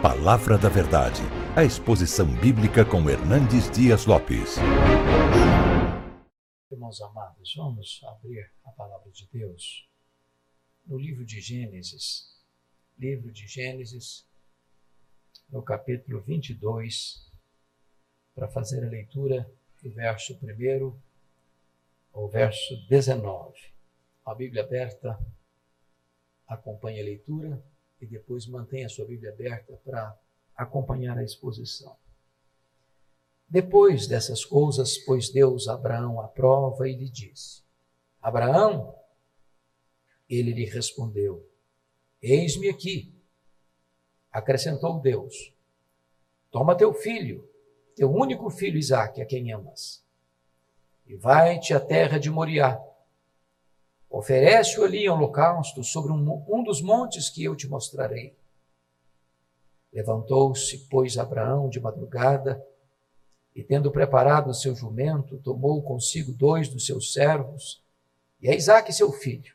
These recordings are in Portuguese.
Palavra da Verdade, a exposição bíblica com Hernandes Dias Lopes. Irmãos amados, vamos abrir a palavra de Deus no livro de Gênesis. Livro de Gênesis, no capítulo 22, para fazer a leitura do verso 1 ao verso 19. A Bíblia aberta, acompanhe a leitura e depois mantenha a sua Bíblia aberta para acompanhar a exposição. Depois dessas coisas, pôs Deus Abraão à prova e lhe disse: Abraão, ele lhe respondeu: Eis-me aqui. Acrescentou Deus: Toma teu filho, teu único filho Isaque, a quem amas, e vai-te à terra de Moriá Oferece-o ali em holocausto sobre um, um dos montes que eu te mostrarei. Levantou-se, pois, Abraão de madrugada, e tendo preparado o seu jumento, tomou consigo dois dos seus servos, e a Isaque seu filho,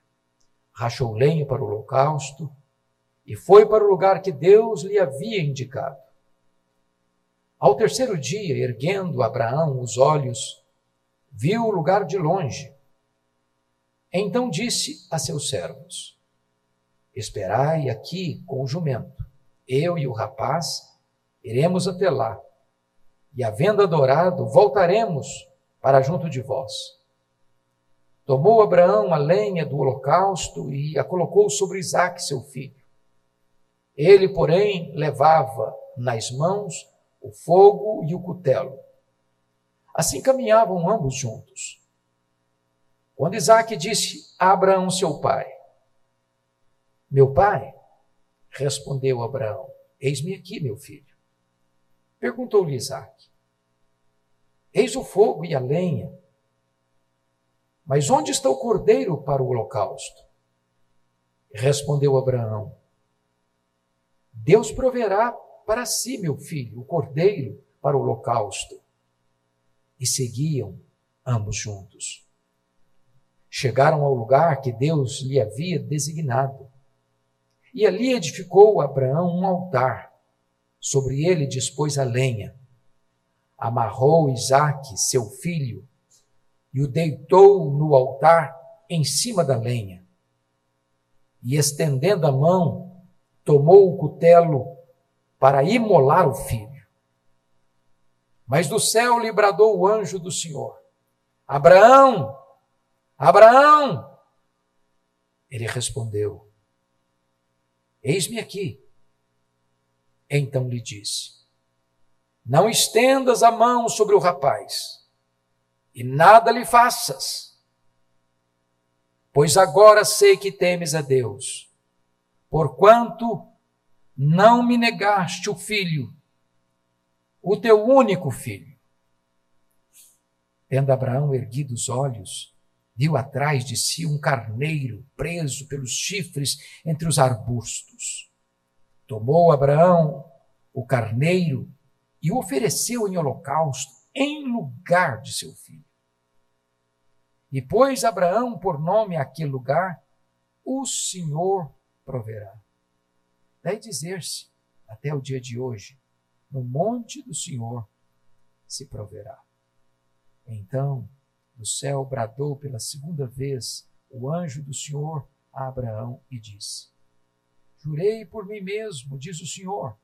rachou lenha para o holocausto, e foi para o lugar que Deus lhe havia indicado. Ao terceiro dia, erguendo Abraão os olhos, viu o lugar de longe, então disse a seus servos: Esperai aqui com o jumento. Eu e o rapaz iremos até lá. E, havendo adorado, voltaremos para junto de vós. Tomou Abraão a lenha do holocausto e a colocou sobre Isaque, seu filho. Ele, porém, levava nas mãos o fogo e o cutelo. Assim caminhavam ambos juntos. Quando Isaac disse a Abraão, seu pai, meu pai, respondeu Abraão, eis-me aqui, meu filho. Perguntou-lhe Isaac, eis o fogo e a lenha, mas onde está o cordeiro para o holocausto? Respondeu Abraão, Deus proverá para si, meu filho, o cordeiro para o holocausto. E seguiam ambos juntos chegaram ao lugar que Deus lhe havia designado. E ali edificou Abraão um altar. Sobre ele dispôs a lenha. Amarrou Isaque, seu filho, e o deitou no altar em cima da lenha. E estendendo a mão, tomou o cutelo para imolar o filho. Mas do céu lhe bradou o anjo do Senhor: Abraão, Abraão! Ele respondeu: Eis-me aqui. Então lhe disse: Não estendas a mão sobre o rapaz, e nada lhe faças, pois agora sei que temes a Deus, porquanto não me negaste o filho, o teu único filho. Tendo Abraão erguido os olhos, viu atrás de si um carneiro preso pelos chifres entre os arbustos. Tomou Abraão o carneiro e o ofereceu em holocausto em lugar de seu filho. E pôs Abraão por nome àquele lugar, o Senhor proverá. Daí dizer-se, até o dia de hoje, no monte do Senhor se proverá. Então, do céu bradou pela segunda vez o anjo do Senhor a Abraão e disse: Jurei por mim mesmo, diz o Senhor,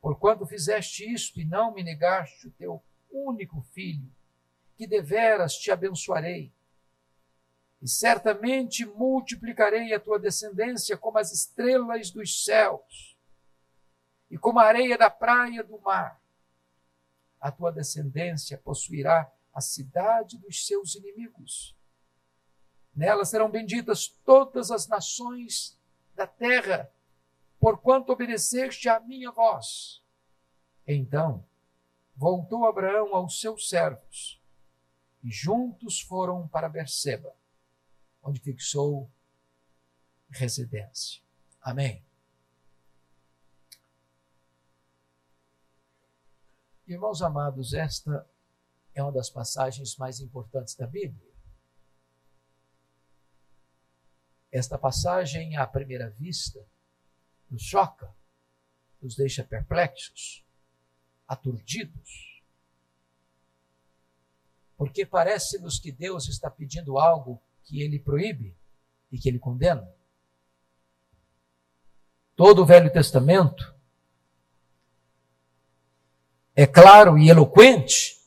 porquanto fizeste isto e não me negaste o teu único filho, que deveras te abençoarei. E certamente multiplicarei a tua descendência como as estrelas dos céus e como a areia da praia do mar. A tua descendência possuirá a cidade dos seus inimigos. Nela serão benditas todas as nações da terra, porquanto obedeceste à minha voz. Então voltou Abraão aos seus servos e juntos foram para Berseba, onde fixou residência. Amém. Irmãos amados, esta é uma das passagens mais importantes da Bíblia. Esta passagem, à primeira vista, nos choca, nos deixa perplexos, aturdidos. Porque parece-nos que Deus está pedindo algo que ele proíbe e que ele condena. Todo o Velho Testamento é claro e eloquente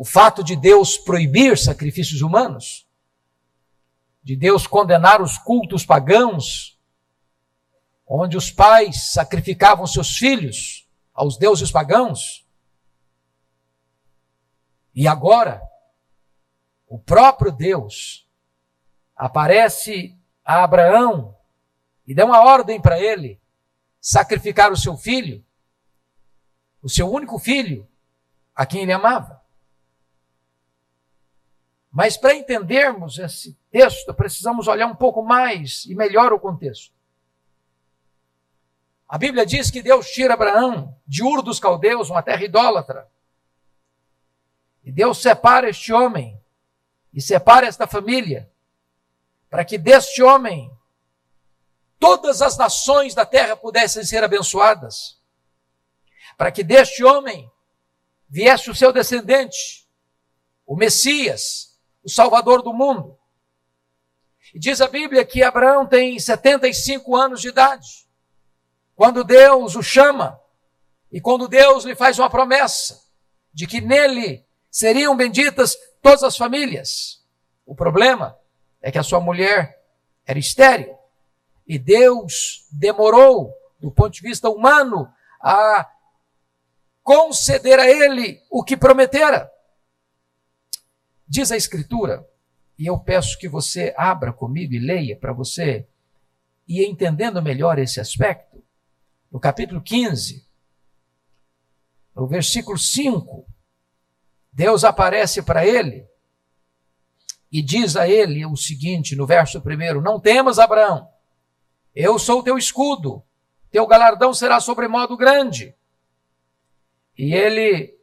o fato de Deus proibir sacrifícios humanos, de Deus condenar os cultos pagãos, onde os pais sacrificavam seus filhos aos deuses pagãos. E agora, o próprio Deus aparece a Abraão e dá uma ordem para ele sacrificar o seu filho, o seu único filho, a quem ele amava. Mas para entendermos esse texto, precisamos olhar um pouco mais e melhor o contexto. A Bíblia diz que Deus tira Abraão de Ur dos Caldeus, uma terra idólatra. E Deus separa este homem e separa esta família, para que deste homem todas as nações da terra pudessem ser abençoadas, para que deste homem viesse o seu descendente, o Messias, o Salvador do mundo. E diz a Bíblia que Abraão tem 75 anos de idade, quando Deus o chama e quando Deus lhe faz uma promessa de que nele seriam benditas todas as famílias. O problema é que a sua mulher era estéril e Deus demorou, do ponto de vista humano, a conceder a ele o que prometera. Diz a Escritura, e eu peço que você abra comigo e leia para você ir entendendo melhor esse aspecto. No capítulo 15, no versículo 5, Deus aparece para ele e diz a ele o seguinte, no verso primeiro: Não temas, Abraão, eu sou o teu escudo, teu galardão será sobremodo grande. E ele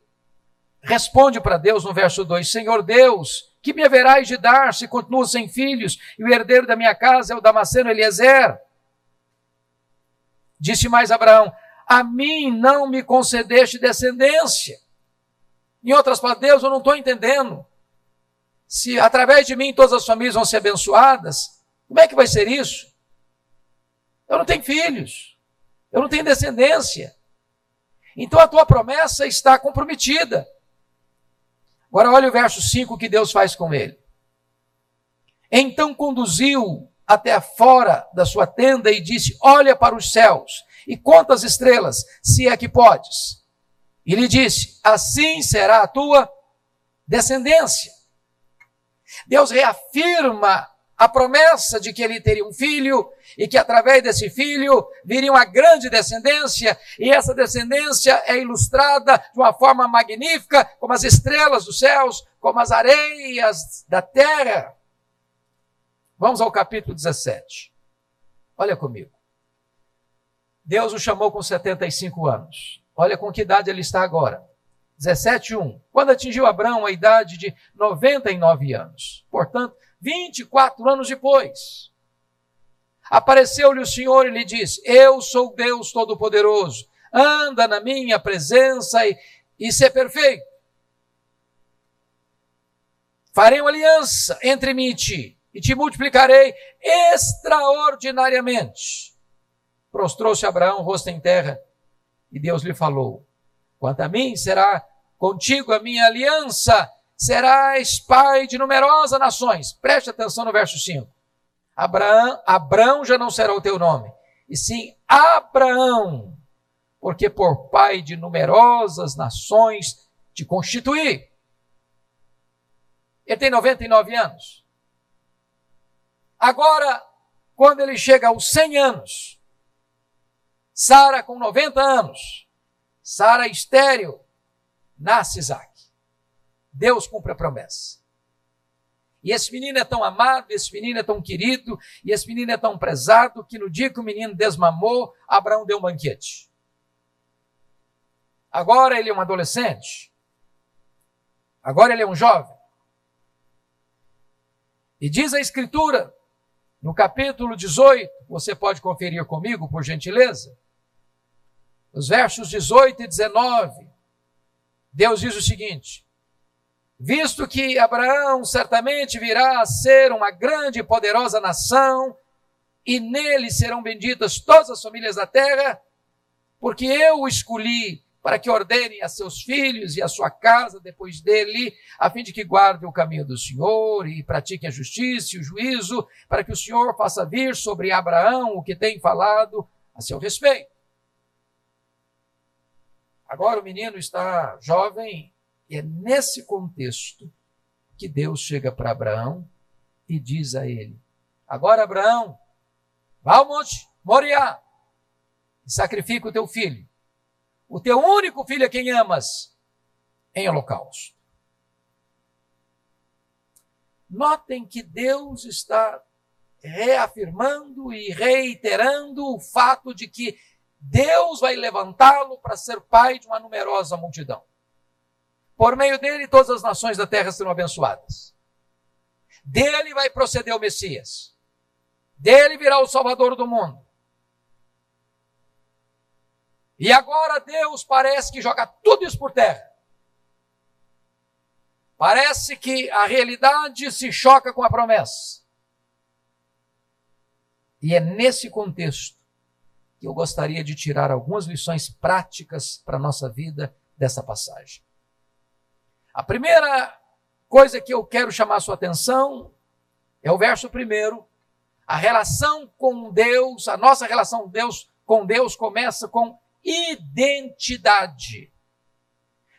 responde para Deus no verso 2: Senhor Deus, que me haverás de dar se continuo sem filhos e o herdeiro da minha casa é o Damasceno Eliezer? Disse mais Abraão: A mim não me concedeste descendência. Em outras palavras, Deus, eu não estou entendendo. Se através de mim todas as famílias vão ser abençoadas, como é que vai ser isso? Eu não tenho filhos, eu não tenho descendência. Então a tua promessa está comprometida. Agora olha o verso 5 que Deus faz com ele. Então conduziu até fora da sua tenda e disse: Olha para os céus e conta as estrelas, se é que podes. E lhe disse: Assim será a tua descendência. Deus reafirma a promessa de que ele teria um filho e que através desse filho viria uma grande descendência, e essa descendência é ilustrada de uma forma magnífica, como as estrelas dos céus, como as areias da terra. Vamos ao capítulo 17. Olha comigo. Deus o chamou com 75 anos. Olha com que idade ele está agora. 17:1. Quando atingiu Abraão a idade de 99 anos. Portanto, 24 anos depois, apareceu-lhe o Senhor e lhe disse: Eu sou Deus Todo-Poderoso, anda na minha presença e, e ser perfeito. Farei uma aliança entre mim e ti, e te multiplicarei extraordinariamente. Prostrou-se Abraão, rosto em terra, e Deus lhe falou: Quanto a mim, será contigo a minha aliança serás pai de numerosas nações. Preste atenção no verso 5. Abraão, Abraão já não será o teu nome, e sim Abraão, porque por pai de numerosas nações te constituí. Ele tem 99 anos. Agora, quando ele chega aos 100 anos, Sara com 90 anos, Sara estéreo, nasce Isaac. Deus cumpre a promessa. E esse menino é tão amado, esse menino é tão querido, e esse menino é tão prezado, que no dia que o menino desmamou, Abraão deu um banquete. Agora ele é um adolescente. Agora ele é um jovem. E diz a Escritura, no capítulo 18, você pode conferir comigo, por gentileza, nos versos 18 e 19, Deus diz o seguinte: Visto que Abraão certamente virá a ser uma grande e poderosa nação, e nele serão benditas todas as famílias da terra, porque eu o escolhi para que ordene a seus filhos e a sua casa depois dele, a fim de que guarde o caminho do Senhor e pratique a justiça e o juízo, para que o Senhor faça vir sobre Abraão o que tem falado a seu respeito. Agora o menino está jovem e é nesse contexto que Deus chega para Abraão e diz a ele: Agora, Abraão, vá ao monte Moriá e sacrifica o teu filho o teu único filho a quem amas, em holocausto. Notem que Deus está reafirmando e reiterando o fato de que Deus vai levantá-lo para ser pai de uma numerosa multidão. Por meio dele, todas as nações da terra serão abençoadas. Dele vai proceder o Messias. Dele virá o Salvador do mundo. E agora Deus parece que joga tudo isso por terra. Parece que a realidade se choca com a promessa. E é nesse contexto que eu gostaria de tirar algumas lições práticas para a nossa vida dessa passagem. A primeira coisa que eu quero chamar a sua atenção é o verso primeiro. A relação com Deus, a nossa relação com Deus, com Deus começa com identidade.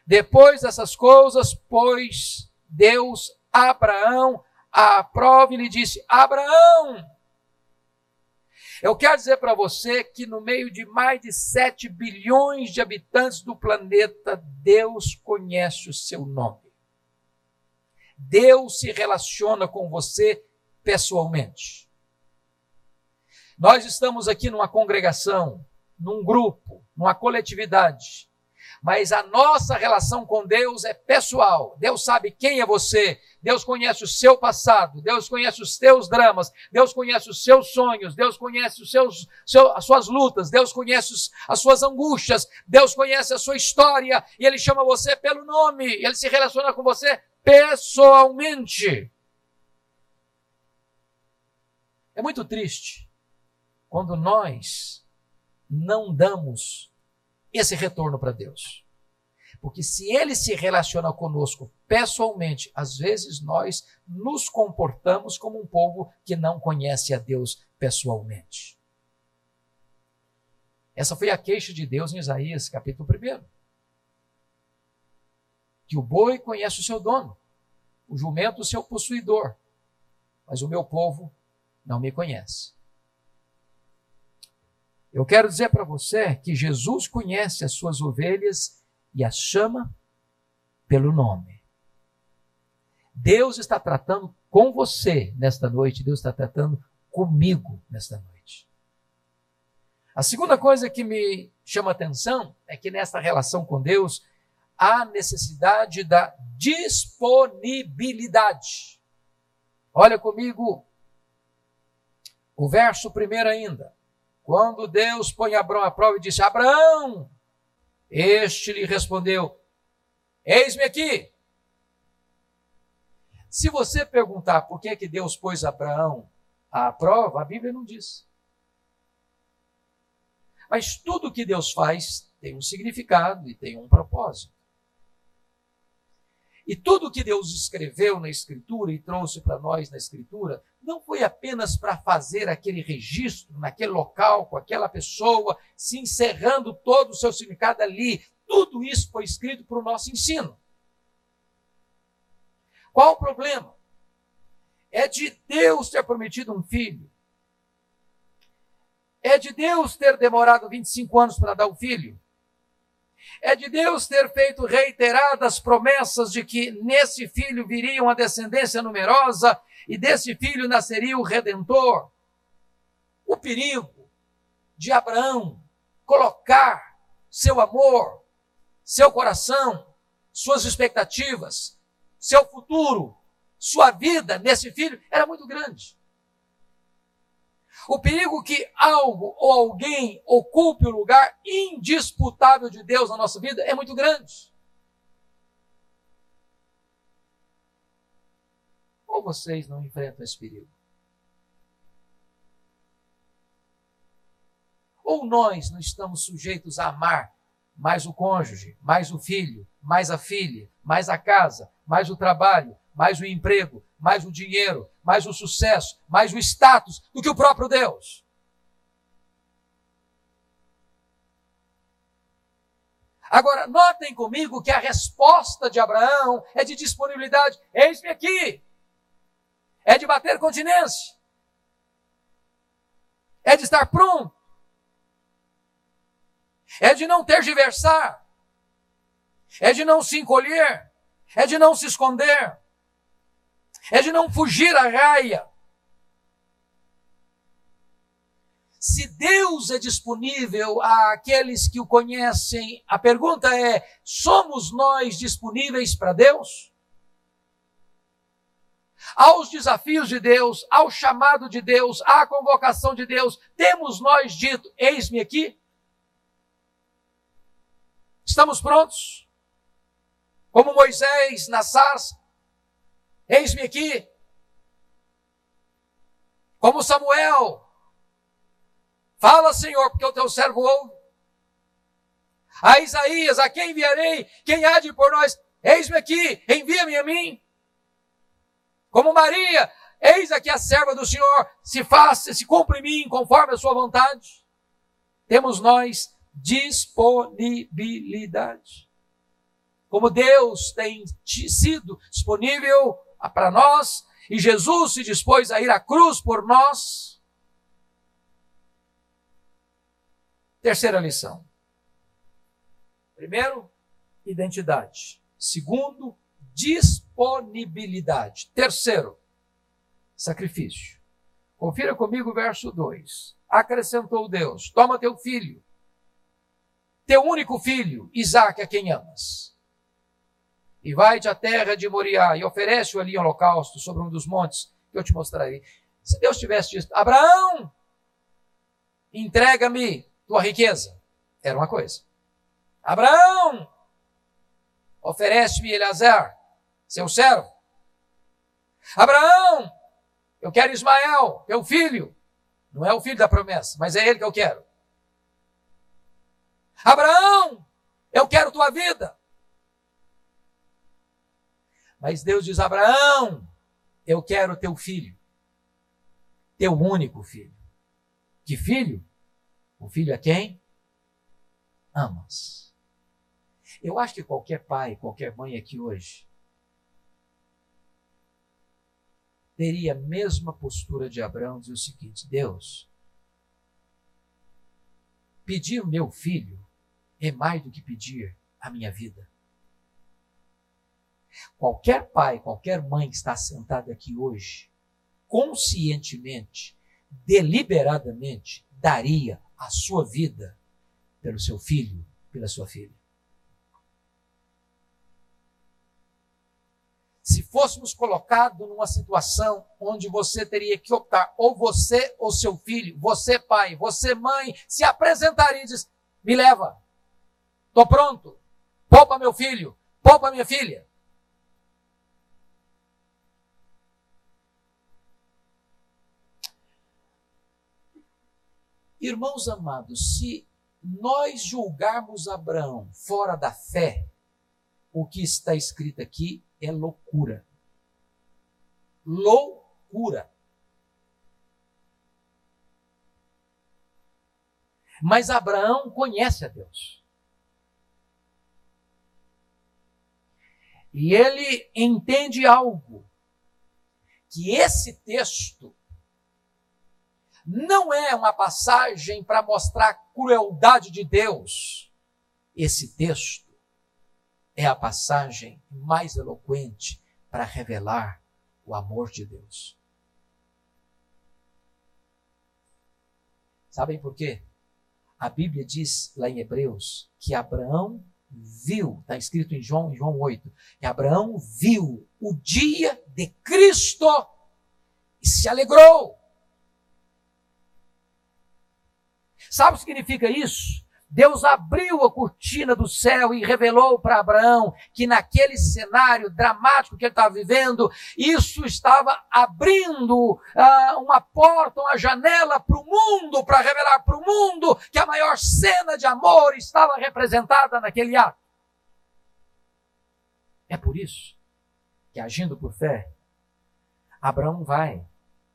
Depois dessas coisas, pois Deus Abraão à prova e lhe disse: Abraão, eu quero dizer para você que no meio de mais de 7 bilhões de habitantes do planeta, Deus conhece o seu nome. Deus se relaciona com você pessoalmente. Nós estamos aqui numa congregação num grupo, numa coletividade. Mas a nossa relação com Deus é pessoal. Deus sabe quem é você. Deus conhece o seu passado. Deus conhece os teus dramas. Deus conhece os seus sonhos. Deus conhece os seus, seu, as suas lutas. Deus conhece os, as suas angústias. Deus conhece a sua história. E Ele chama você pelo nome. Ele se relaciona com você pessoalmente. É muito triste quando nós não damos esse retorno para Deus. Porque se ele se relaciona conosco pessoalmente, às vezes nós nos comportamos como um povo que não conhece a Deus pessoalmente. Essa foi a queixa de Deus em Isaías, capítulo 1. Que o boi conhece o seu dono, o jumento o seu possuidor, mas o meu povo não me conhece. Eu quero dizer para você que Jesus conhece as suas ovelhas e as chama pelo nome. Deus está tratando com você nesta noite, Deus está tratando comigo nesta noite. A segunda coisa que me chama atenção é que nesta relação com Deus há necessidade da disponibilidade. Olha comigo o verso primeiro ainda. Quando Deus põe Abraão à prova e disse: Abraão, este lhe respondeu: Eis-me aqui. Se você perguntar por que, que Deus pôs Abraão à prova, a Bíblia não diz. Mas tudo que Deus faz tem um significado e tem um propósito. E tudo que Deus escreveu na Escritura e trouxe para nós na Escritura não foi apenas para fazer aquele registro naquele local, com aquela pessoa, se encerrando todo o seu significado ali. Tudo isso foi escrito para o nosso ensino. Qual o problema? É de Deus ter prometido um filho. É de Deus ter demorado 25 anos para dar o filho. É de Deus ter feito reiteradas promessas de que nesse filho viria uma descendência numerosa e desse filho nasceria o redentor. O perigo de Abraão colocar seu amor, seu coração, suas expectativas, seu futuro, sua vida nesse filho era muito grande. O perigo que algo ou alguém ocupe o lugar indisputável de Deus na nossa vida é muito grande. Ou vocês não enfrentam esse perigo? Ou nós não estamos sujeitos a amar mais o cônjuge, mais o filho, mais a filha, mais a casa, mais o trabalho, mais o emprego, mais o dinheiro, mais o sucesso, mais o status do que o próprio Deus. Agora, notem comigo que a resposta de Abraão é de disponibilidade. Eis-me aqui. É de bater continência. É de estar pronto. É de não tergiversar. É de não se encolher. É de não se esconder é de não fugir à raia. Se Deus é disponível àqueles que o conhecem, a pergunta é: somos nós disponíveis para Deus? Aos desafios de Deus, ao chamado de Deus, à convocação de Deus, temos nós dito: eis-me aqui? Estamos prontos? Como Moisés na sarça, Eis-me aqui. Como Samuel. Fala, Senhor, porque o teu servo ouve. A Isaías, a quem enviarei? Quem há de por nós? Eis-me aqui, envia-me a mim. Como Maria, eis aqui a serva do Senhor, se faça, se cumpre em mim conforme a sua vontade. Temos nós disponibilidade. Como Deus tem sido disponível para nós, e Jesus se dispôs a ir à cruz por nós. Terceira lição. Primeiro, identidade. Segundo, disponibilidade. Terceiro, sacrifício. Confira comigo o verso 2. Acrescentou Deus: Toma teu filho, teu único filho, Isaque, a quem amas e vai-te à terra de Moriá e oferece-o ali em holocausto sobre um dos montes que eu te mostrarei. Se Deus tivesse dito, Abraão, entrega-me tua riqueza, era uma coisa. Abraão, oferece-me Eleazar, seu servo. Abraão, eu quero Ismael, teu filho. Não é o filho da promessa, mas é ele que eu quero. Abraão, eu quero tua vida. Mas Deus diz: Abraão, eu quero teu filho, teu único filho. Que filho? O filho é quem? Amas. Eu acho que qualquer pai, qualquer mãe aqui hoje teria a mesma postura de Abraão, dizer o seguinte: Deus, pedir o meu filho é mais do que pedir a minha vida. Qualquer pai, qualquer mãe que está sentado aqui hoje, conscientemente, deliberadamente, daria a sua vida pelo seu filho, pela sua filha. Se fôssemos colocados numa situação onde você teria que optar, ou você ou seu filho, você pai, você mãe, se apresentaria e diz: me leva, estou pronto, poupa meu filho, poupa minha filha. Irmãos amados, se nós julgarmos Abraão fora da fé, o que está escrito aqui é loucura. Loucura. Mas Abraão conhece a Deus. E ele entende algo: que esse texto não é uma passagem para mostrar a crueldade de Deus. Esse texto é a passagem mais eloquente para revelar o amor de Deus. Sabem por quê? A Bíblia diz lá em Hebreus que Abraão viu, está escrito em João, em João 8, que Abraão viu o dia de Cristo e se alegrou. Sabe o que significa isso? Deus abriu a cortina do céu e revelou para Abraão que naquele cenário dramático que ele estava vivendo, isso estava abrindo ah, uma porta, uma janela para o mundo, para revelar para o mundo que a maior cena de amor estava representada naquele ato. É por isso que, agindo por fé, Abraão vai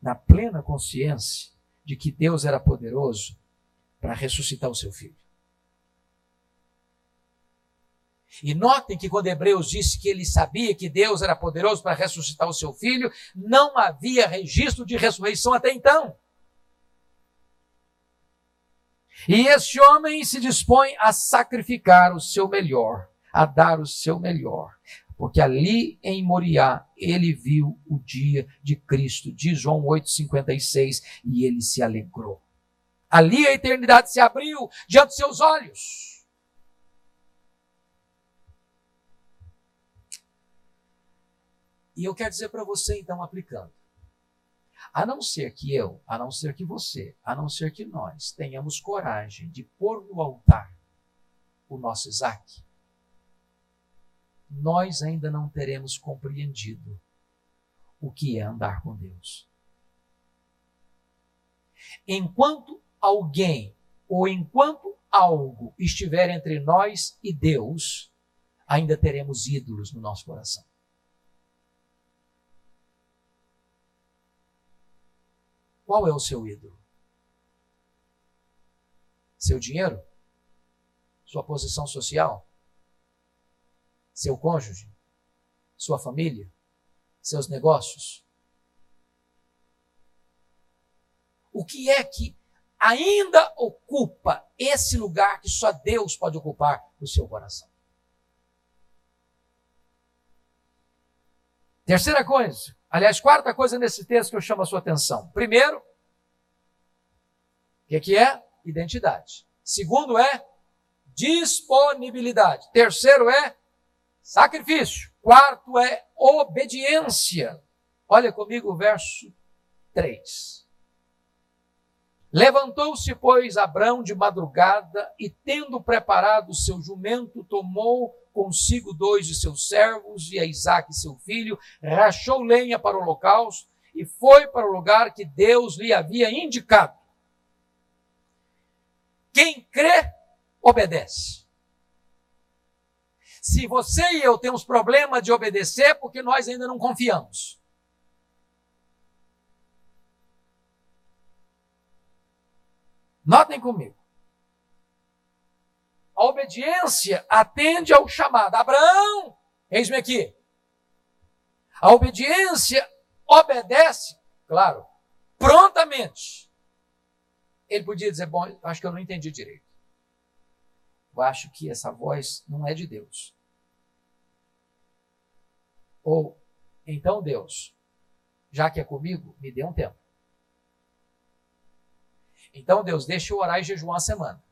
na plena consciência de que Deus era poderoso para ressuscitar o seu filho. E notem que quando Hebreus disse que ele sabia que Deus era poderoso para ressuscitar o seu filho, não havia registro de ressurreição até então. E esse homem se dispõe a sacrificar o seu melhor, a dar o seu melhor, porque ali em Moriá ele viu o dia de Cristo, diz João 8,56, e ele se alegrou. Ali a eternidade se abriu diante de seus olhos. E eu quero dizer para você, então, aplicando. A não ser que eu, a não ser que você, a não ser que nós tenhamos coragem de pôr no altar o nosso Isaac, nós ainda não teremos compreendido o que é andar com Deus. Enquanto alguém ou enquanto algo estiver entre nós e Deus, ainda teremos ídolos no nosso coração. Qual é o seu ídolo? Seu dinheiro? Sua posição social? Seu cônjuge? Sua família? Seus negócios? O que é que ainda ocupa esse lugar que só Deus pode ocupar no seu coração? Terceira coisa, Aliás, quarta coisa nesse texto que eu chamo a sua atenção. Primeiro, o que, que é? Identidade. Segundo é disponibilidade. Terceiro é sacrifício. Quarto é obediência. Olha comigo o verso 3. Levantou-se, pois, Abrão de madrugada e, tendo preparado o seu jumento, tomou consigo dois de seus servos e a Isaac, seu filho, rachou lenha para o holocausto e foi para o lugar que Deus lhe havia indicado. Quem crê, obedece. Se você e eu temos problema de obedecer, é porque nós ainda não confiamos. Notem comigo. A obediência atende ao chamado. Abraão, eis-me aqui. A obediência obedece, claro, prontamente. Ele podia dizer: Bom, acho que eu não entendi direito. Eu acho que essa voz não é de Deus. Ou, então, Deus, já que é comigo, me dê um tempo. Então, Deus, deixa eu orar e jejuar uma semana.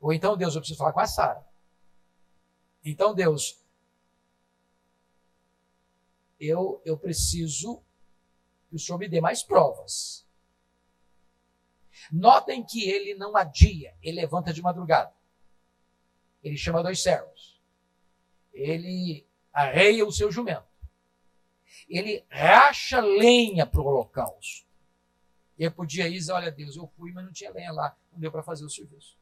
Ou então, Deus, eu preciso falar com a Sara. Então, Deus, eu, eu preciso que o Senhor me dê mais provas. Notem que ele não adia, ele levanta de madrugada. Ele chama dois servos. Ele arreia o seu jumento. Ele racha lenha para o holocausto. E eu podia ir olha Deus, eu fui, mas não tinha lenha lá, não deu para fazer o serviço.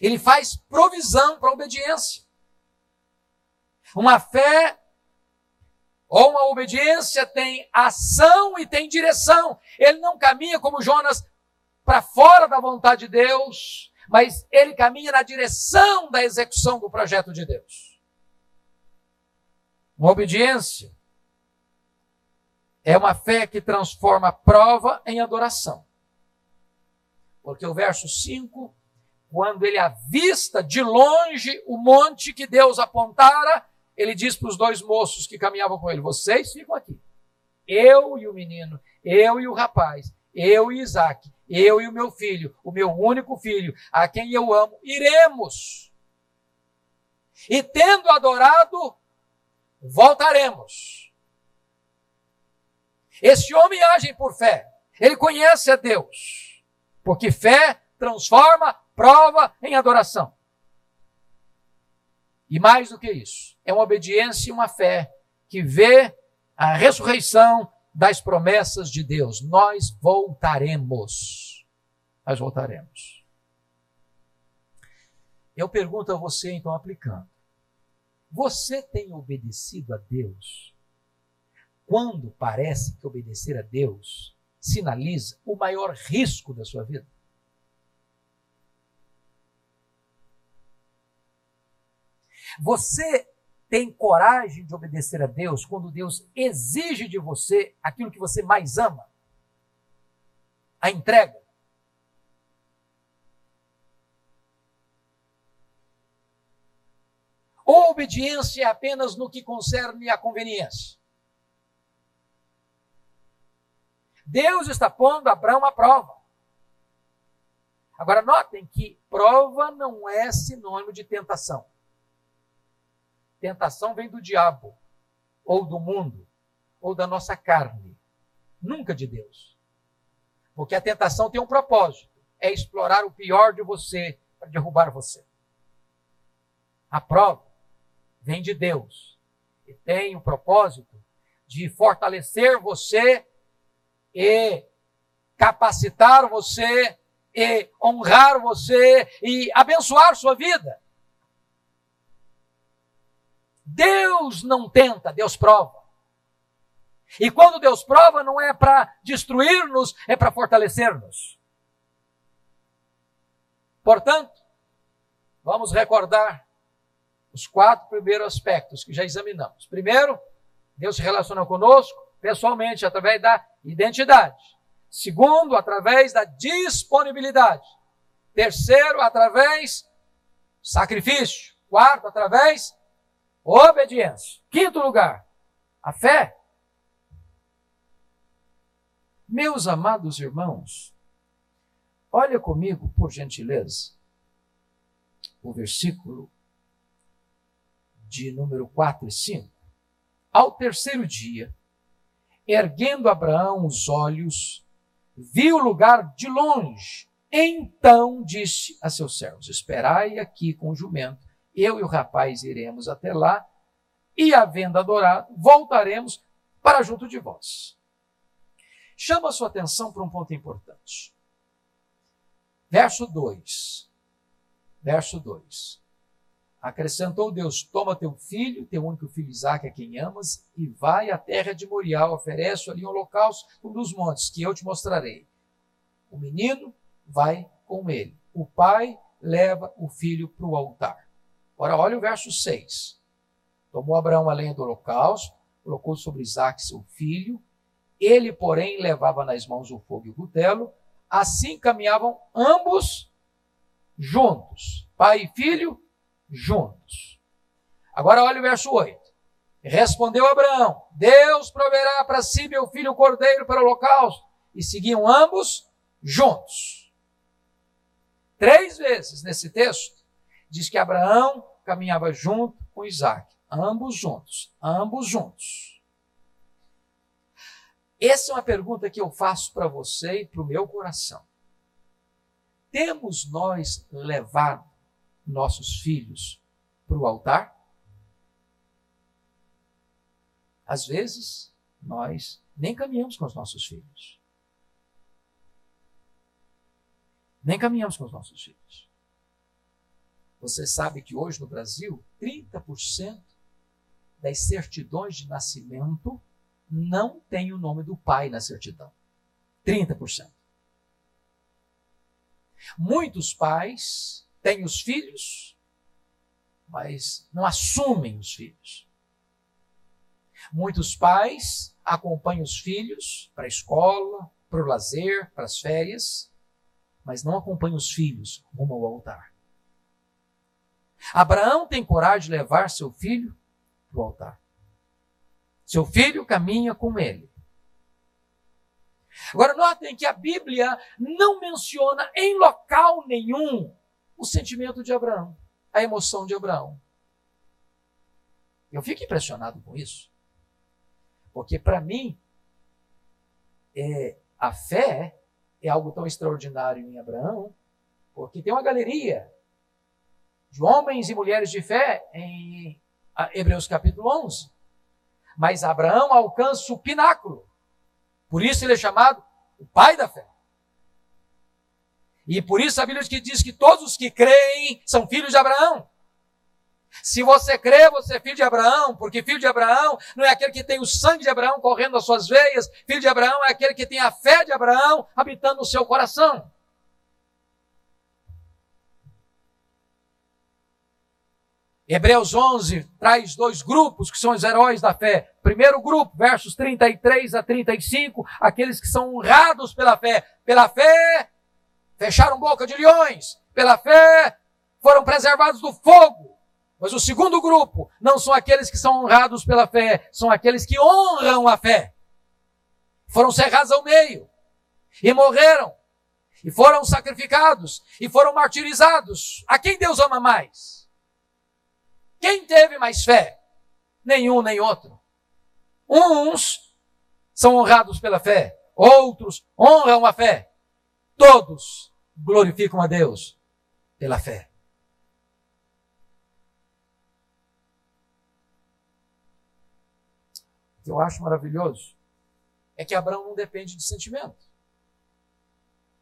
Ele faz provisão para obediência. Uma fé ou uma obediência tem ação e tem direção. Ele não caminha como Jonas para fora da vontade de Deus, mas ele caminha na direção da execução do projeto de Deus. Uma obediência é uma fé que transforma prova em adoração. Porque o verso 5 quando ele avista de longe o monte que Deus apontara, ele diz para os dois moços que caminhavam com ele: Vocês ficam aqui. Eu e o menino, eu e o rapaz, eu e Isaac, eu e o meu filho, o meu único filho, a quem eu amo, iremos. E tendo adorado, voltaremos. Esse homem age por fé, ele conhece a Deus. Porque fé transforma prova em adoração. E mais do que isso, é uma obediência e uma fé que vê a ressurreição das promessas de Deus. Nós voltaremos. Nós voltaremos. Eu pergunto a você, então, aplicando: você tem obedecido a Deus quando parece que obedecer a Deus sinaliza o maior risco da sua vida? Você tem coragem de obedecer a Deus quando Deus exige de você aquilo que você mais ama? A entrega. Ou obediência é apenas no que concerne a conveniência? Deus está pondo Abraão à prova. Agora, notem que prova não é sinônimo de tentação. Tentação vem do diabo, ou do mundo, ou da nossa carne, nunca de Deus. Porque a tentação tem um propósito: é explorar o pior de você para derrubar você. A prova vem de Deus e tem o propósito de fortalecer você e capacitar você e honrar você e abençoar sua vida. Deus não tenta, Deus prova. E quando Deus prova, não é para destruir-nos, é para fortalecer-nos. Portanto, vamos recordar os quatro primeiros aspectos que já examinamos. Primeiro, Deus se relaciona conosco pessoalmente, através da identidade. Segundo, através da disponibilidade. Terceiro, através sacrifício. Quarto, através Obediência. Quinto lugar, a fé. Meus amados irmãos, olha comigo, por gentileza, o versículo de número 4 e 5. Ao terceiro dia, erguendo Abraão os olhos, viu o lugar de longe. Então disse a seus servos: Esperai aqui com o jumento eu e o rapaz iremos até lá, e havendo adorado, voltaremos para junto de vós. Chama a sua atenção para um ponto importante. Verso 2. Verso 2. Acrescentou Deus: Toma teu filho, teu único filho Isaque, a quem amas, e vai à terra de Morial, oferece ali um holocausto dos montes, que eu te mostrarei. O menino vai com ele. O pai leva o filho para o altar. Agora, olha o verso 6. Tomou Abraão a lenha do holocausto, colocou sobre Isaac seu filho. Ele, porém, levava nas mãos o fogo e o cutelo. Assim caminhavam ambos juntos. Pai e filho, juntos. Agora, olha o verso 8. Respondeu Abraão: Deus proverá para si meu filho cordeiro para o holocausto. E seguiam ambos juntos. Três vezes nesse texto, diz que Abraão caminhava junto com Isaac, ambos juntos, ambos juntos. Essa é uma pergunta que eu faço para você e para o meu coração. Temos nós levado nossos filhos para o altar? Às vezes, nós nem caminhamos com os nossos filhos. Nem caminhamos com os nossos filhos. Você sabe que hoje no Brasil, 30% das certidões de nascimento não tem o nome do pai na certidão. 30%. Muitos pais têm os filhos, mas não assumem os filhos. Muitos pais acompanham os filhos para a escola, para o lazer, para as férias, mas não acompanham os filhos rumo ao altar. Abraão tem coragem de levar seu filho para o altar. Seu filho caminha com ele. Agora, notem que a Bíblia não menciona em local nenhum o sentimento de Abraão, a emoção de Abraão. Eu fico impressionado com isso, porque para mim, é, a fé é algo tão extraordinário em Abraão, porque tem uma galeria de homens e mulheres de fé em Hebreus capítulo 11. Mas Abraão alcança o pináculo. Por isso ele é chamado o pai da fé. E por isso a Bíblia diz que todos os que creem são filhos de Abraão. Se você crê, você é filho de Abraão, porque filho de Abraão não é aquele que tem o sangue de Abraão correndo nas suas veias, filho de Abraão é aquele que tem a fé de Abraão habitando no seu coração. Hebreus 11 traz dois grupos que são os heróis da fé. Primeiro grupo, versos 33 a 35, aqueles que são honrados pela fé. Pela fé, fecharam boca de leões. Pela fé, foram preservados do fogo. Mas o segundo grupo não são aqueles que são honrados pela fé, são aqueles que honram a fé. Foram cerrados ao meio e morreram e foram sacrificados e foram martirizados. A quem Deus ama mais? Quem teve mais fé? Nenhum nem outro. Uns são honrados pela fé, outros honram a fé. Todos glorificam a Deus pela fé. O que eu acho maravilhoso é que Abraão não depende de sentimento.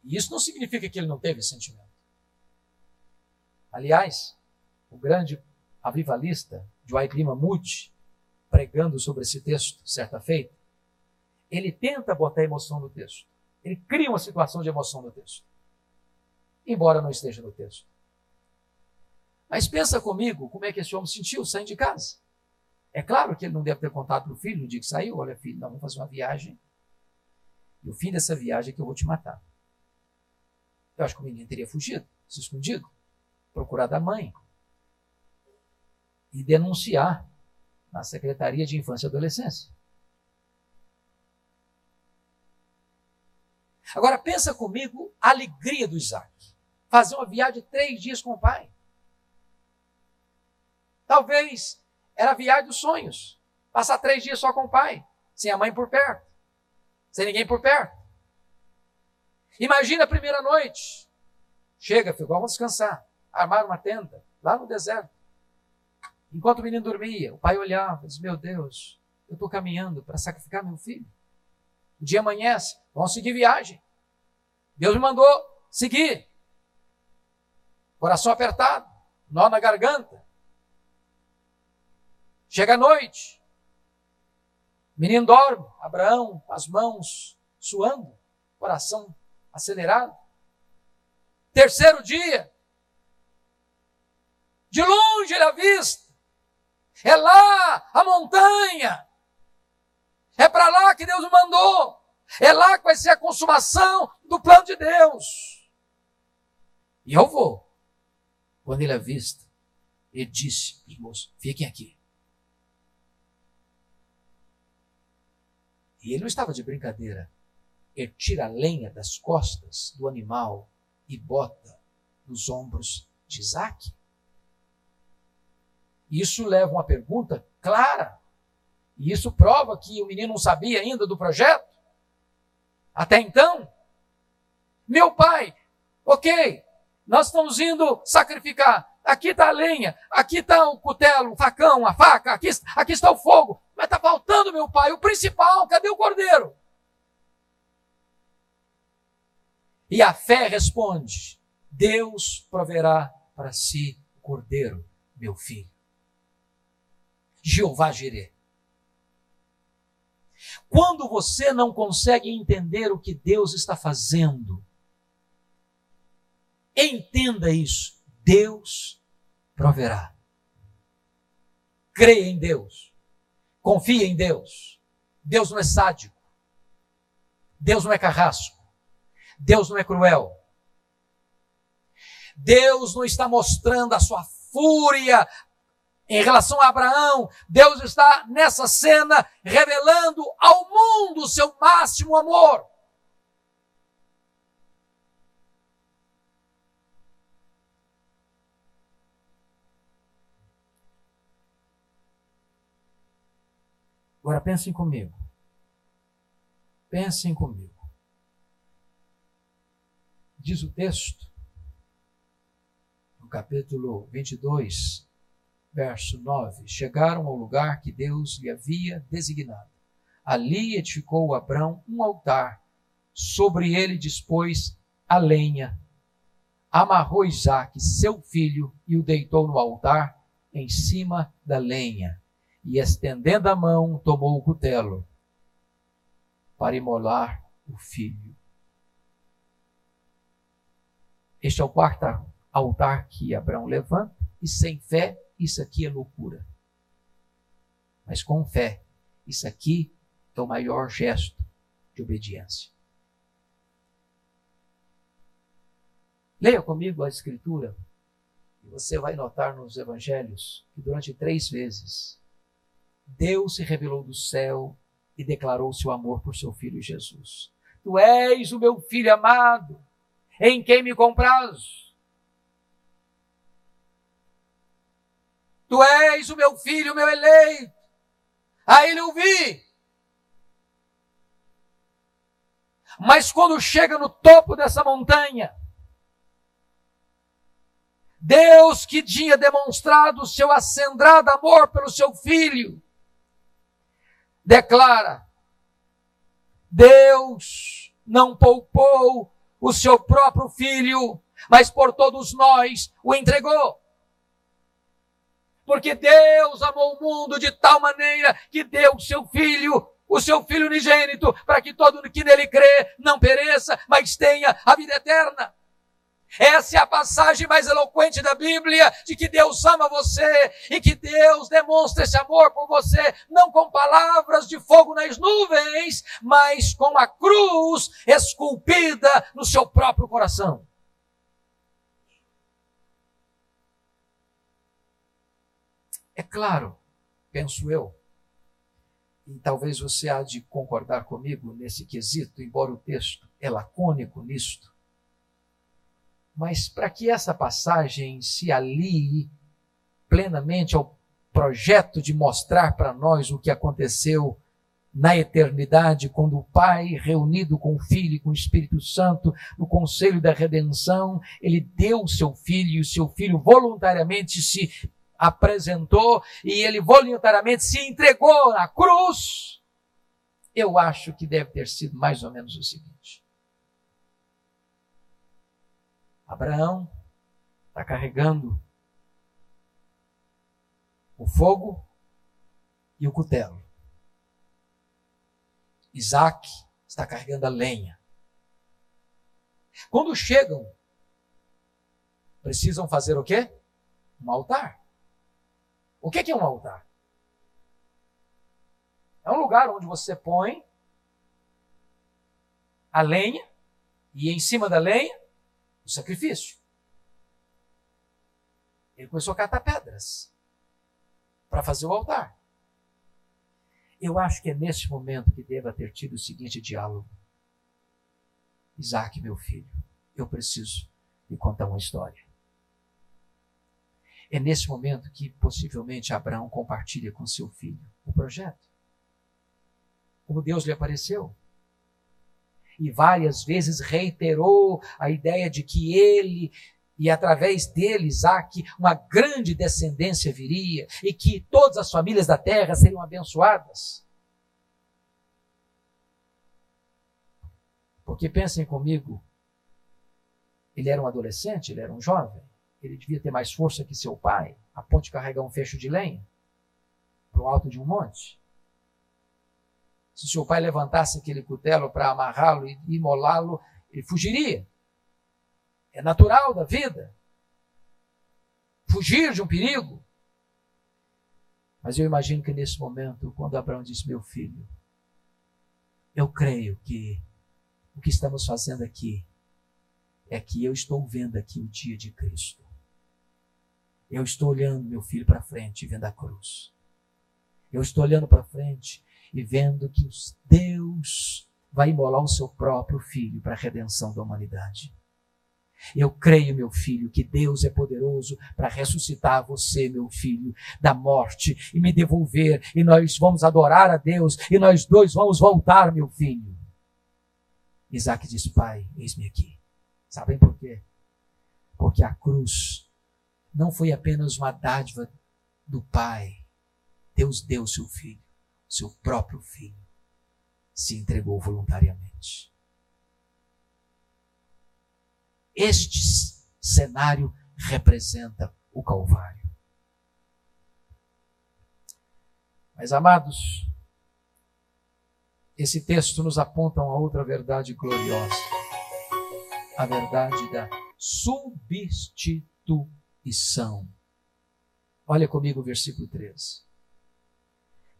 E isso não significa que ele não teve sentimento. Aliás, o grande avivalista, Lima Moody, pregando sobre esse texto, certa feita, ele tenta botar emoção no texto. Ele cria uma situação de emoção no texto. Embora não esteja no texto. Mas pensa comigo como é que esse homem sentiu saindo de casa. É claro que ele não deve ter contado para o filho no dia que saiu: olha, filho, nós vamos fazer uma viagem. E o fim dessa viagem é que eu vou te matar. Eu acho que o menino teria fugido, se escondido, procurado a mãe, e denunciar na Secretaria de Infância e Adolescência. Agora pensa comigo a alegria do Isaac. Fazer uma viagem de três dias com o pai. Talvez era a viagem dos sonhos. Passar três dias só com o pai, sem a mãe por perto, sem ninguém por perto. Imagina a primeira noite. Chega, filho, vamos descansar. Armar uma tenda lá no deserto. Enquanto o menino dormia, o pai olhava e disse: Meu Deus, eu estou caminhando para sacrificar meu filho. O dia amanhece, vamos seguir viagem. Deus me mandou seguir. Coração apertado, nó na garganta. Chega a noite, menino dorme, Abraão, as mãos suando, coração acelerado. Terceiro dia, de longe ele avista é lá a montanha. É para lá que Deus mandou. É lá que vai ser a consumação do plano de Deus. E eu vou. Quando ele avista, ele disse para os moços: fiquem aqui. E ele não estava de brincadeira. Ele tira a lenha das costas do animal e bota nos ombros de Isaac. Isso leva uma pergunta clara. E isso prova que o menino não sabia ainda do projeto. Até então. Meu pai, ok, nós estamos indo sacrificar. Aqui está a lenha, aqui está o cutelo, o facão, a faca, aqui, aqui está o fogo. Mas está faltando, meu pai, o principal, cadê o cordeiro? E a fé responde: Deus proverá para si o cordeiro, meu filho. Jeová Jireh. Quando você não consegue entender o que Deus está fazendo, entenda isso. Deus proverá. Creia em Deus. Confie em Deus. Deus não é sádico. Deus não é carrasco. Deus não é cruel. Deus não está mostrando a sua fúria em relação a Abraão, Deus está nessa cena revelando ao mundo o seu máximo amor. Agora pensem comigo. Pensem comigo. Diz o texto, no capítulo 22, verso 9: Chegaram ao lugar que Deus lhe havia designado. Ali edificou Abrão um altar, sobre ele dispôs a lenha. Amarrou Isaque, seu filho, e o deitou no altar em cima da lenha. E estendendo a mão, tomou o cutelo para imolar o filho. Este é o quarto altar que Abraão levanta, e sem fé, isso aqui é loucura. Mas com fé, isso aqui é o maior gesto de obediência. Leia comigo a Escritura, e você vai notar nos Evangelhos que durante três vezes Deus se revelou do céu e declarou seu amor por seu filho Jesus. Tu és o meu filho amado, em quem me compraz. Tu és o meu filho, meu eleito. A ele eu vi. Mas quando chega no topo dessa montanha, Deus que tinha demonstrado o seu acendrado amor pelo seu filho, declara: Deus não poupou o seu próprio filho, mas por todos nós o entregou. Porque Deus amou o mundo de tal maneira que deu o seu filho, o seu filho unigênito, para que todo que nele crê não pereça, mas tenha a vida eterna. Essa é a passagem mais eloquente da Bíblia de que Deus ama você e que Deus demonstra esse amor por você, não com palavras de fogo nas nuvens, mas com a cruz esculpida no seu próprio coração. É claro, penso eu, e talvez você há de concordar comigo nesse quesito, embora o texto é lacônico nisto mas para que essa passagem se alie plenamente ao projeto de mostrar para nós o que aconteceu na eternidade, quando o Pai, reunido com o Filho e com o Espírito Santo, no conselho da redenção, ele deu o seu filho e o seu filho voluntariamente se apresentou e ele voluntariamente se entregou na cruz. Eu acho que deve ter sido mais ou menos o seguinte: Abraão está carregando o fogo e o cutelo. Isaac está carregando a lenha. Quando chegam, precisam fazer o quê? Um altar. O que é um altar? É um lugar onde você põe a lenha e em cima da lenha sacrifício. Ele começou a catar pedras para fazer o altar. Eu acho que é nesse momento que deva ter tido o seguinte diálogo: Isaac, meu filho, eu preciso lhe contar uma história. É nesse momento que possivelmente Abraão compartilha com seu filho o projeto. Como Deus lhe apareceu e várias vezes reiterou a ideia de que ele e através dele, Isaac, uma grande descendência viria e que todas as famílias da terra seriam abençoadas. Porque pensem comigo, ele era um adolescente, ele era um jovem, ele devia ter mais força que seu pai, a ponto de carregar um fecho de lenha para o alto de um monte. Se seu pai levantasse aquele cutelo para amarrá-lo e imolá-lo, ele fugiria. É natural da vida. Fugir de um perigo. Mas eu imagino que nesse momento, quando Abraão disse: Meu filho, eu creio que o que estamos fazendo aqui é que eu estou vendo aqui o dia de Cristo. Eu estou olhando, meu filho, para frente, vendo a cruz. Eu estou olhando para frente e vendo que Deus vai imolar o seu próprio filho para a redenção da humanidade. Eu creio, meu filho, que Deus é poderoso para ressuscitar você, meu filho, da morte e me devolver, e nós vamos adorar a Deus, e nós dois vamos voltar, meu filho. Isaac diz: Pai, eis-me aqui. Sabem por quê? Porque a cruz não foi apenas uma dádiva do Pai. Deus deu seu filho, seu próprio filho, se entregou voluntariamente. Este cenário representa o Calvário. Mas, amados, esse texto nos aponta uma outra verdade gloriosa: a verdade da substituição. Olha comigo o versículo 13.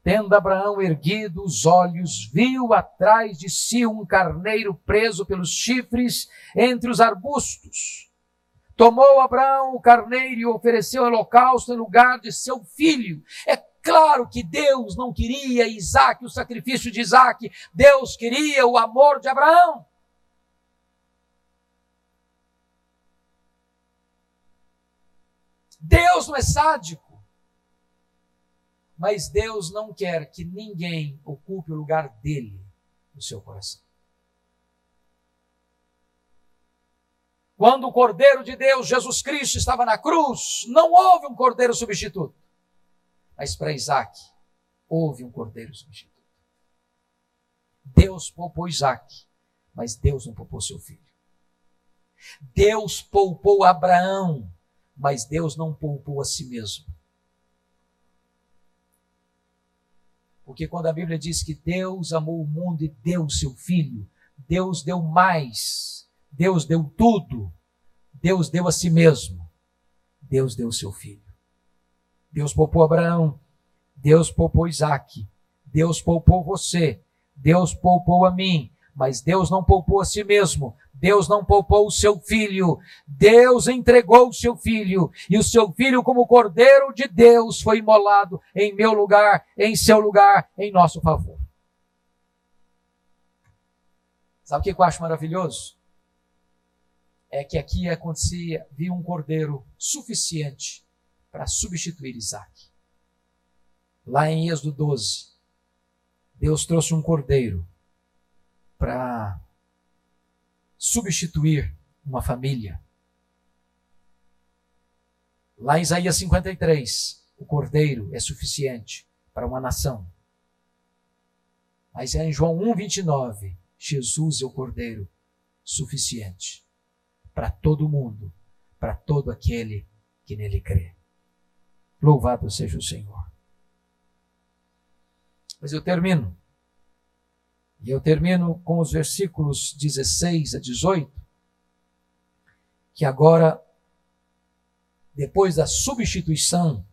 Tendo Abraão erguido os olhos, viu atrás de si um carneiro preso pelos chifres entre os arbustos. Tomou Abraão o carneiro e ofereceu holocausto em lugar de seu filho. É claro que Deus não queria Isaac, o sacrifício de Isaac. Deus queria o amor de Abraão. Deus não é sádico. Mas Deus não quer que ninguém ocupe o lugar dele no seu coração. Quando o Cordeiro de Deus, Jesus Cristo, estava na cruz, não houve um cordeiro substituto. Mas para Isaac, houve um cordeiro substituto. Deus poupou Isaac, mas Deus não poupou seu filho. Deus poupou Abraão, mas Deus não poupou a si mesmo. Porque quando a Bíblia diz que Deus amou o mundo e deu o seu filho, Deus deu mais, Deus deu tudo, Deus deu a si mesmo, Deus deu o seu filho. Deus poupou Abraão, Deus poupou Isaac, Deus poupou você, Deus poupou a mim, mas Deus não poupou a si mesmo, Deus não poupou o seu filho, Deus entregou o seu filho, e o seu filho, como cordeiro de Deus, foi imolado em meu lugar, em seu lugar, em nosso favor. Sabe o que eu acho maravilhoso? É que aqui acontecia, viu um cordeiro suficiente para substituir Isaac. Lá em Êxodo 12, Deus trouxe um cordeiro para substituir uma família. Lá em Isaías 53, o cordeiro é suficiente para uma nação. Mas é em João 1,29, Jesus é o cordeiro suficiente para todo mundo, para todo aquele que nele crê. Louvado seja o Senhor. Mas eu termino e eu termino com os versículos 16 a 18, que agora, depois da substituição,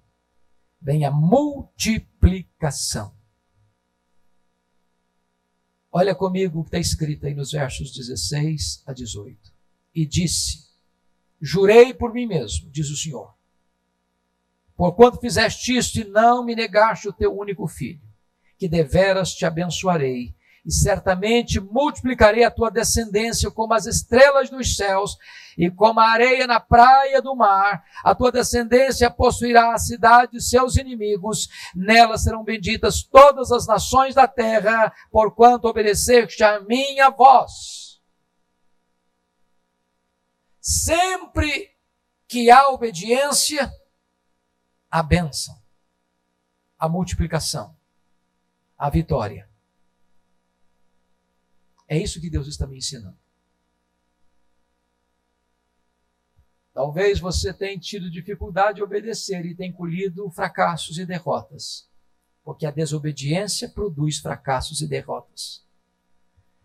vem a multiplicação. Olha comigo o que está escrito aí nos versos 16 a 18. E disse: Jurei por mim mesmo, diz o Senhor, porquanto fizeste isto e não me negaste o teu único filho, que deveras te abençoarei e certamente multiplicarei a tua descendência como as estrelas dos céus e como a areia na praia do mar. A tua descendência possuirá a cidade de seus inimigos, nela serão benditas todas as nações da terra, porquanto obedeceste a minha voz. Sempre que há obediência, a bênção, a multiplicação, a vitória. É isso que Deus está me ensinando. Talvez você tenha tido dificuldade de obedecer e tenha colhido fracassos e derrotas, porque a desobediência produz fracassos e derrotas.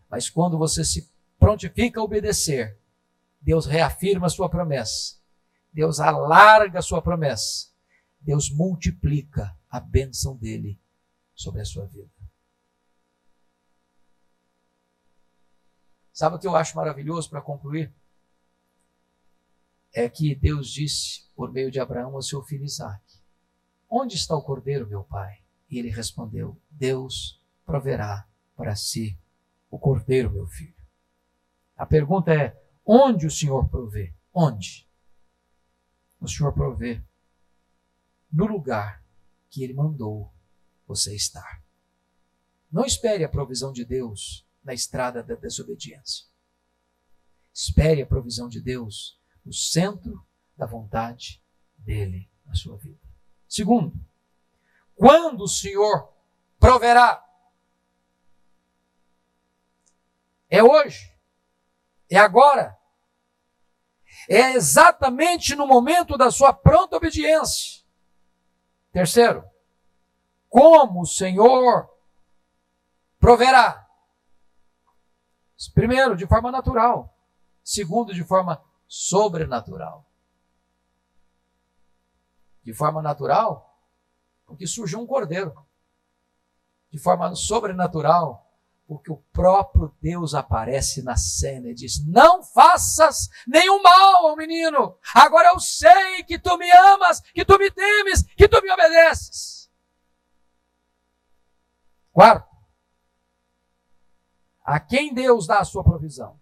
Mas quando você se prontifica a obedecer, Deus reafirma a sua promessa, Deus alarga a sua promessa, Deus multiplica a bênção dele sobre a sua vida. Sabe o que eu acho maravilhoso para concluir? É que Deus disse por meio de Abraão ao seu filho Isaac: Onde está o cordeiro, meu pai? E ele respondeu: Deus proverá para si o cordeiro, meu filho. A pergunta é: onde o Senhor provê? Onde? O Senhor provê no lugar que ele mandou você estar. Não espere a provisão de Deus na estrada da desobediência. Espere a provisão de Deus no centro da vontade dele na sua vida. Segundo, quando o Senhor proverá, é hoje, é agora, é exatamente no momento da sua pronta obediência. Terceiro, como o Senhor proverá. Primeiro, de forma natural. Segundo, de forma sobrenatural. De forma natural, porque surgiu um cordeiro. De forma sobrenatural, porque o próprio Deus aparece na cena e diz: Não faças nenhum mal ao menino. Agora eu sei que tu me amas, que tu me temes, que tu me obedeces. Quarto, a quem Deus dá a sua provisão?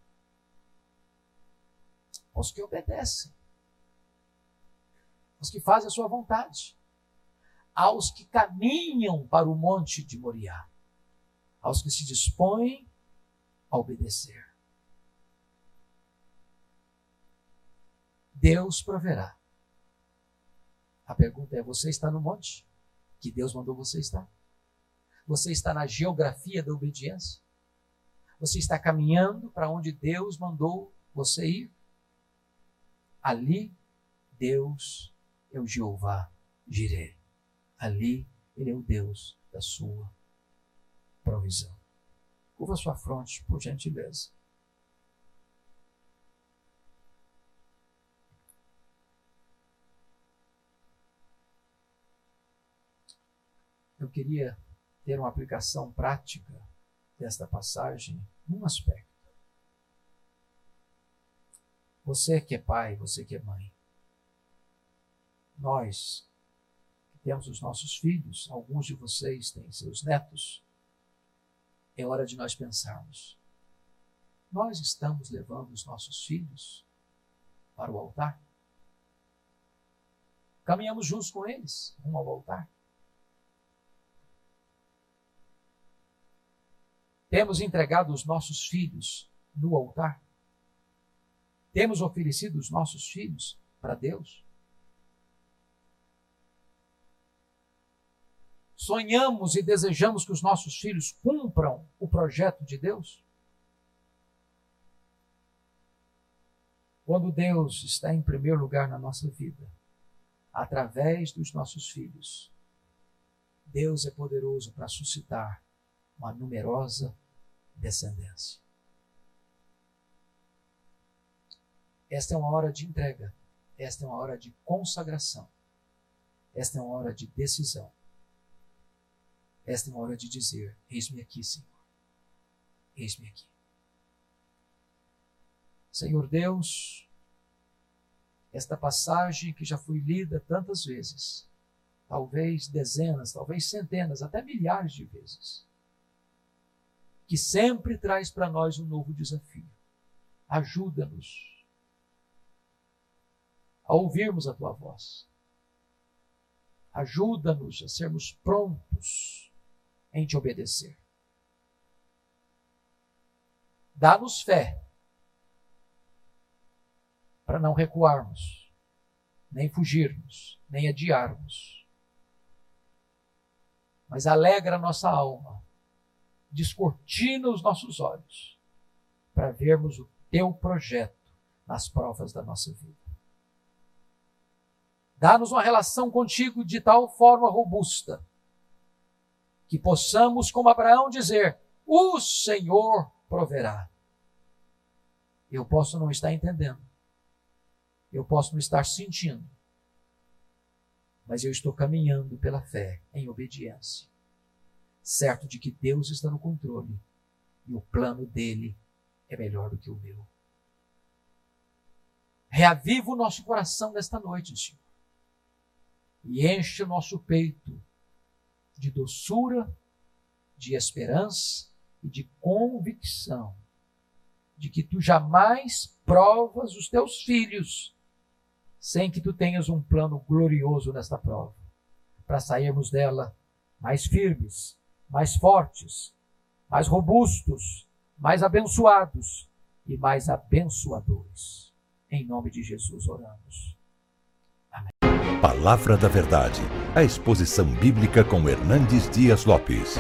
Aos que obedecem, aos que fazem a sua vontade, aos que caminham para o monte de Moriá, aos que se dispõem a obedecer. Deus proverá. A pergunta é: você está no monte que Deus mandou você estar? Você está na geografia da obediência? Você está caminhando para onde Deus mandou você ir? Ali, Deus é o Jeová Jireh. Ali, Ele é o Deus da sua provisão. Curva sua fronte, por gentileza. Eu queria ter uma aplicação prática desta passagem num aspecto. Você que é pai, você que é mãe, nós que temos os nossos filhos, alguns de vocês têm seus netos, é hora de nós pensarmos. Nós estamos levando os nossos filhos para o altar? Caminhamos juntos com eles, rumo ao altar? Temos entregado os nossos filhos no altar? Temos oferecido os nossos filhos para Deus? Sonhamos e desejamos que os nossos filhos cumpram o projeto de Deus? Quando Deus está em primeiro lugar na nossa vida, através dos nossos filhos, Deus é poderoso para suscitar uma numerosa descendência. Esta é uma hora de entrega, esta é uma hora de consagração, esta é uma hora de decisão, esta é uma hora de dizer: Eis-me aqui, Senhor, eis-me aqui. Senhor Deus, esta passagem que já foi lida tantas vezes, talvez dezenas, talvez centenas, até milhares de vezes que sempre traz para nós um novo desafio. Ajuda-nos a ouvirmos a tua voz. Ajuda-nos a sermos prontos em te obedecer. Dá-nos fé para não recuarmos, nem fugirmos, nem adiarmos. Mas alegra a nossa alma descortina os nossos olhos para vermos o teu projeto nas provas da nossa vida. Dá-nos uma relação contigo de tal forma robusta que possamos, como Abraão, dizer: O Senhor proverá. Eu posso não estar entendendo, eu posso não estar sentindo, mas eu estou caminhando pela fé em obediência certo de que Deus está no controle e o plano dele é melhor do que o meu. Reaviva o nosso coração nesta noite, Senhor, e enche o nosso peito de doçura, de esperança e de convicção de que tu jamais provas os teus filhos sem que tu tenhas um plano glorioso nesta prova, para sairmos dela mais firmes, mais fortes, mais robustos, mais abençoados e mais abençoadores. Em nome de Jesus oramos. Palavra da Verdade, a exposição bíblica com Hernandes Dias Lopes.